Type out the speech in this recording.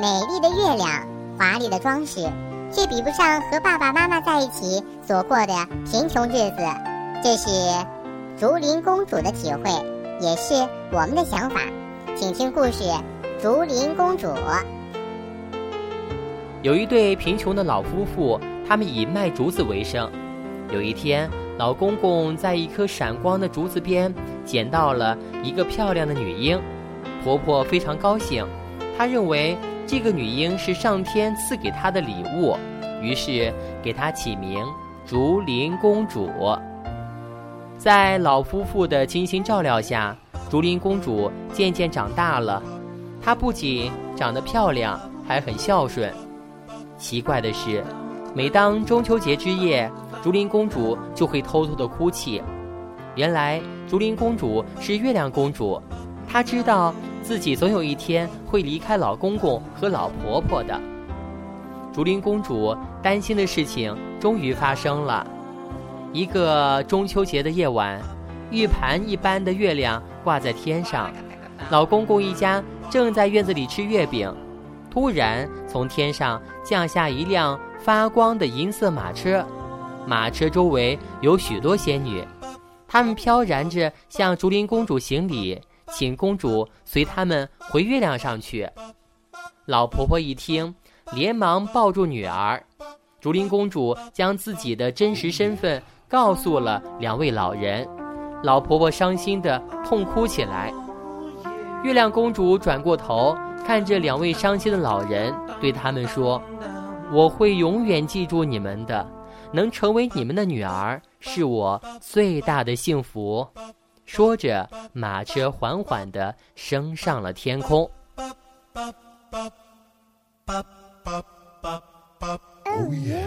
美丽的月亮，华丽的装饰，却比不上和爸爸妈妈在一起所过的贫穷日子。这是竹林公主的体会，也是我们的想法。请听故事《竹林公主》。有一对贫穷的老夫妇，他们以卖竹子为生。有一天，老公公在一棵闪光的竹子边捡到了一个漂亮的女婴，婆婆非常高兴，她认为这个女婴是上天赐给她的礼物，于是给她起名竹林公主。在老夫妇的精心照料下，竹林公主渐渐长大了。她不仅长得漂亮，还很孝顺。奇怪的是，每当中秋节之夜，竹林公主就会偷偷的哭泣。原来，竹林公主是月亮公主，她知道自己总有一天会离开老公公和老婆婆的。竹林公主担心的事情终于发生了。一个中秋节的夜晚，玉盘一般的月亮挂在天上，老公公一家正在院子里吃月饼。突然，从天上降下一辆发光的银色马车，马车周围有许多仙女，她们飘然着向竹林公主行礼，请公主随他们回月亮上去。老婆婆一听，连忙抱住女儿。竹林公主将自己的真实身份告诉了两位老人，老婆婆伤心地痛哭起来。月亮公主转过头。看着两位伤心的老人，对他们说：“我会永远记住你们的，能成为你们的女儿是我最大的幸福。”说着，马车缓缓地升上了天空。Oh yeah.